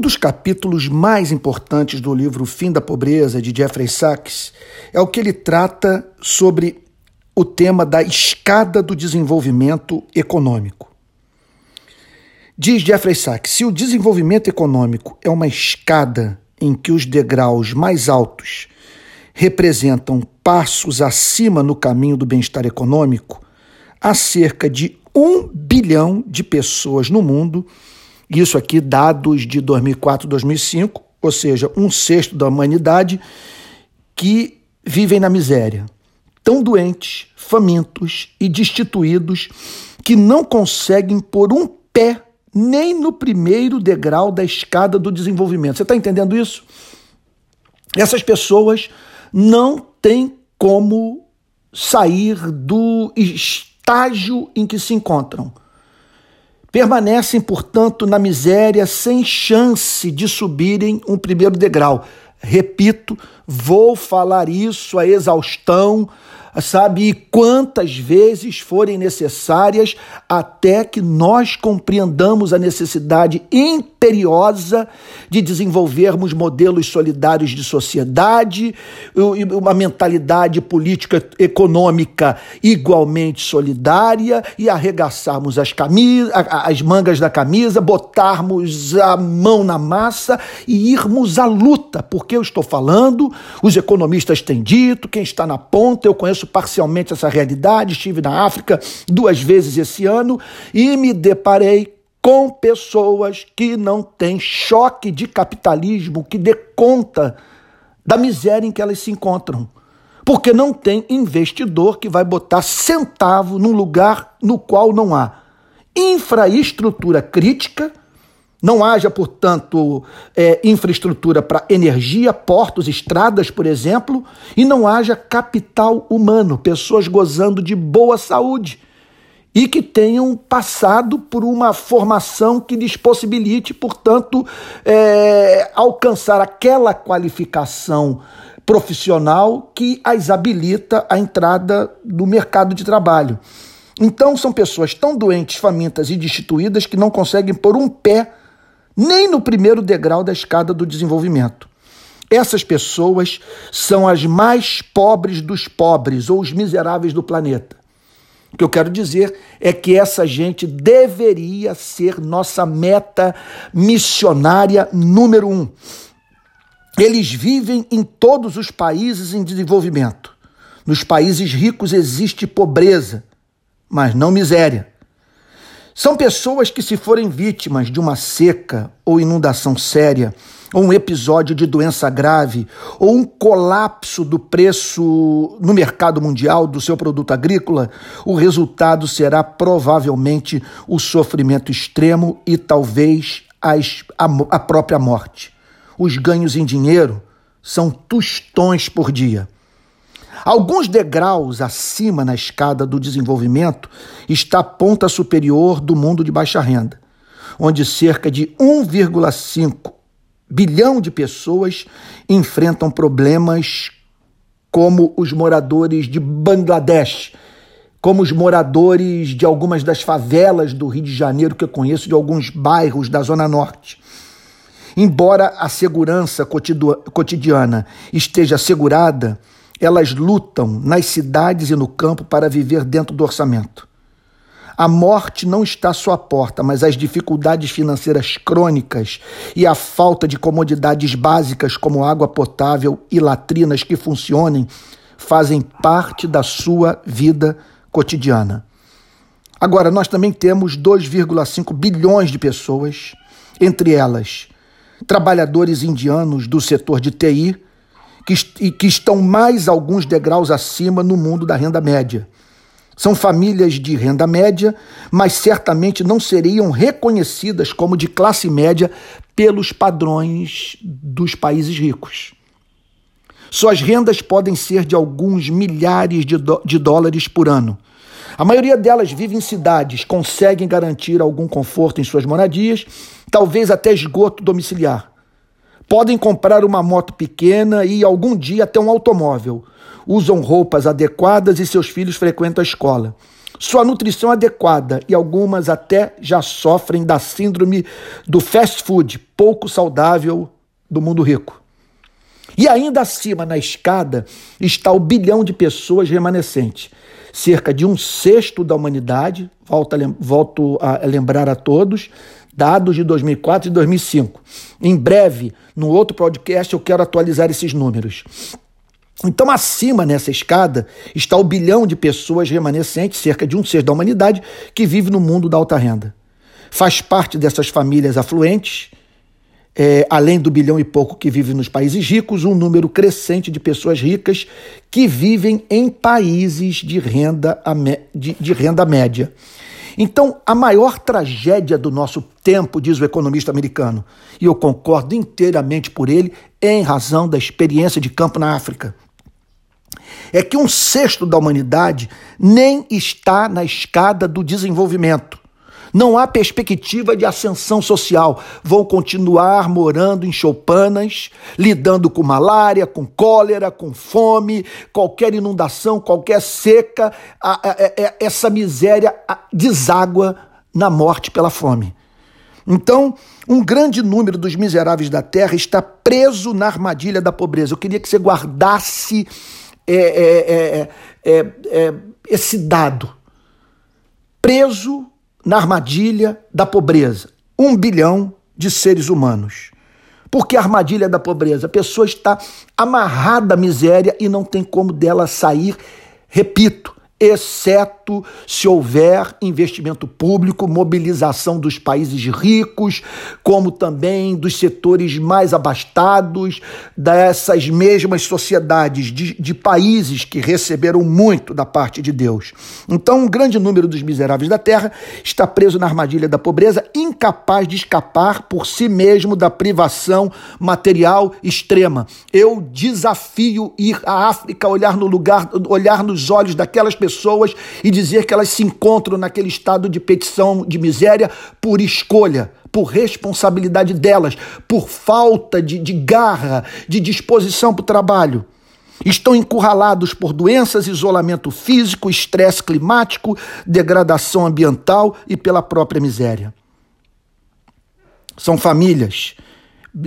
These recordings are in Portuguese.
dos capítulos mais importantes do livro Fim da Pobreza, de Jeffrey Sachs, é o que ele trata sobre o tema da escada do desenvolvimento econômico. Diz Jeffrey Sachs: se o desenvolvimento econômico é uma escada em que os degraus mais altos representam passos acima no caminho do bem-estar econômico, há cerca de um bilhão de pessoas no mundo, isso aqui dados de 2004 2005, ou seja, um sexto da humanidade, que vivem na miséria, tão doentes, famintos e destituídos que não conseguem pôr um pé nem no primeiro degrau da escada do desenvolvimento. Você está entendendo isso? Essas pessoas não têm como sair do estágio em que se encontram. Permanecem, portanto, na miséria sem chance de subirem um primeiro degrau. Repito, vou falar isso a exaustão sabe, quantas vezes forem necessárias até que nós compreendamos a necessidade imperiosa de desenvolvermos modelos solidários de sociedade, uma mentalidade política econômica igualmente solidária e arregaçarmos as, as mangas da camisa, botarmos a mão na massa e irmos à luta, porque eu estou falando, os economistas têm dito, quem está na ponta, eu conheço conheço parcialmente essa realidade, estive na África duas vezes esse ano e me deparei com pessoas que não têm choque de capitalismo que dê conta da miséria em que elas se encontram. Porque não tem investidor que vai botar centavo num lugar no qual não há infraestrutura crítica não haja, portanto, é, infraestrutura para energia, portos, estradas, por exemplo, e não haja capital humano, pessoas gozando de boa saúde e que tenham passado por uma formação que lhes possibilite, portanto, é, alcançar aquela qualificação profissional que as habilita à entrada no mercado de trabalho. Então, são pessoas tão doentes, famintas e destituídas que não conseguem pôr um pé nem no primeiro degrau da escada do desenvolvimento. Essas pessoas são as mais pobres dos pobres ou os miseráveis do planeta. O que eu quero dizer é que essa gente deveria ser nossa meta missionária número um. Eles vivem em todos os países em desenvolvimento. Nos países ricos existe pobreza, mas não miséria. São pessoas que, se forem vítimas de uma seca ou inundação séria, ou um episódio de doença grave, ou um colapso do preço no mercado mundial do seu produto agrícola, o resultado será provavelmente o sofrimento extremo e talvez as, a, a própria morte. Os ganhos em dinheiro são tostões por dia. Alguns degraus acima na escada do desenvolvimento está a ponta superior do mundo de baixa renda, onde cerca de 1,5 bilhão de pessoas enfrentam problemas como os moradores de Bangladesh, como os moradores de algumas das favelas do Rio de Janeiro que eu conheço, de alguns bairros da Zona Norte. Embora a segurança cotidiana esteja assegurada, elas lutam nas cidades e no campo para viver dentro do orçamento. A morte não está à sua porta, mas as dificuldades financeiras crônicas e a falta de comodidades básicas como água potável e latrinas que funcionem fazem parte da sua vida cotidiana. Agora, nós também temos 2,5 bilhões de pessoas, entre elas trabalhadores indianos do setor de TI, que, que estão mais alguns degraus acima no mundo da renda média. São famílias de renda média, mas certamente não seriam reconhecidas como de classe média pelos padrões dos países ricos. Suas rendas podem ser de alguns milhares de, de dólares por ano. A maioria delas vive em cidades, conseguem garantir algum conforto em suas moradias, talvez até esgoto domiciliar. Podem comprar uma moto pequena e algum dia até um automóvel. Usam roupas adequadas e seus filhos frequentam a escola. sua nutrição adequada e algumas até já sofrem da síndrome do fast food, pouco saudável do mundo rico. E ainda acima na escada está o bilhão de pessoas remanescentes, cerca de um sexto da humanidade, volto a, lembrar a todos, dados de 2004 e 2005. Em breve, no outro podcast, eu quero atualizar esses números. Então, acima nessa escada está o bilhão de pessoas remanescentes, cerca de um sexto da humanidade, que vive no mundo da alta renda. Faz parte dessas famílias afluentes, é, além do bilhão e pouco que vive nos países ricos, um número crescente de pessoas ricas que vivem em países de renda, de, de renda média. Então, a maior tragédia do nosso tempo, diz o economista americano, e eu concordo inteiramente por ele, em razão da experiência de campo na África, é que um sexto da humanidade nem está na escada do desenvolvimento. Não há perspectiva de ascensão social. Vão continuar morando em choupanas, lidando com malária, com cólera, com fome, qualquer inundação, qualquer seca. essa miséria deságua na morte pela fome. Então, um grande número dos miseráveis da terra está preso na armadilha da pobreza. Eu queria que você guardasse é é, é, é, é, esse dado. Preso na armadilha da pobreza. Um bilhão de seres humanos. Por que a armadilha da pobreza? A pessoa está amarrada à miséria e não tem como dela sair. Repito, exceto se houver investimento público, mobilização dos países ricos, como também dos setores mais abastados, dessas mesmas sociedades de, de países que receberam muito da parte de Deus. Então, um grande número dos miseráveis da terra está preso na armadilha da pobreza, incapaz de escapar por si mesmo da privação material extrema. Eu desafio ir à África, olhar no lugar, olhar nos olhos daquelas pessoas pessoas e dizer que elas se encontram naquele estado de petição de miséria por escolha, por responsabilidade delas, por falta de, de garra, de disposição para o trabalho. Estão encurralados por doenças, isolamento físico, estresse climático, degradação ambiental e pela própria miséria. São famílias,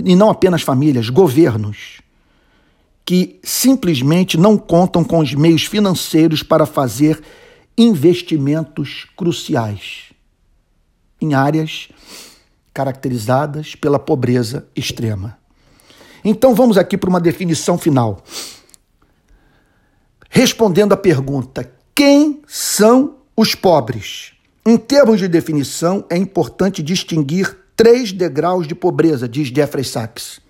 e não apenas famílias, governos, que simplesmente não contam com os meios financeiros para fazer investimentos cruciais em áreas caracterizadas pela pobreza extrema. Então vamos aqui para uma definição final. Respondendo à pergunta: quem são os pobres? Em termos de definição, é importante distinguir três degraus de pobreza, diz Jeffrey Sachs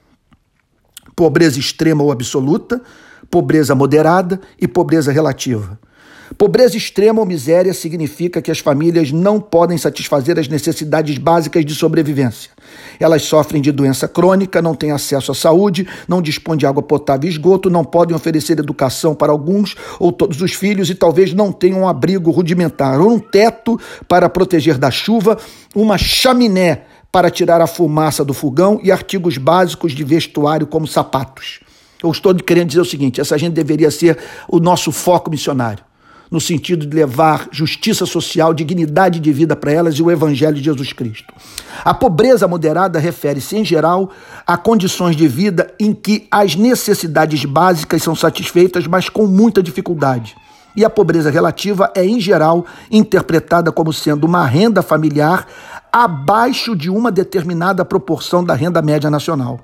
pobreza extrema ou absoluta, pobreza moderada e pobreza relativa. Pobreza extrema ou miséria significa que as famílias não podem satisfazer as necessidades básicas de sobrevivência. Elas sofrem de doença crônica, não têm acesso à saúde, não dispõem de água potável e esgoto, não podem oferecer educação para alguns ou todos os filhos e talvez não tenham um abrigo rudimentar ou um teto para proteger da chuva, uma chaminé para tirar a fumaça do fogão e artigos básicos de vestuário como sapatos. Eu estou querendo dizer o seguinte: essa gente deveria ser o nosso foco missionário, no sentido de levar justiça social, dignidade de vida para elas e o evangelho de Jesus Cristo. A pobreza moderada refere-se, em geral, a condições de vida em que as necessidades básicas são satisfeitas, mas com muita dificuldade. E a pobreza relativa é, em geral, interpretada como sendo uma renda familiar abaixo de uma determinada proporção da renda média nacional.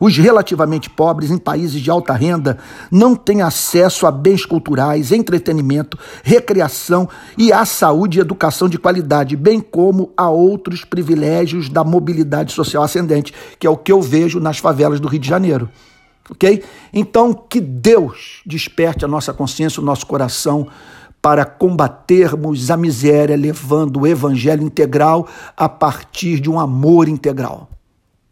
Os relativamente pobres em países de alta renda não têm acesso a bens culturais, entretenimento, recreação e à saúde e educação de qualidade, bem como a outros privilégios da mobilidade social ascendente, que é o que eu vejo nas favelas do Rio de Janeiro. Ok? Então, que Deus desperte a nossa consciência, o nosso coração para combatermos a miséria, levando o evangelho integral a partir de um amor integral.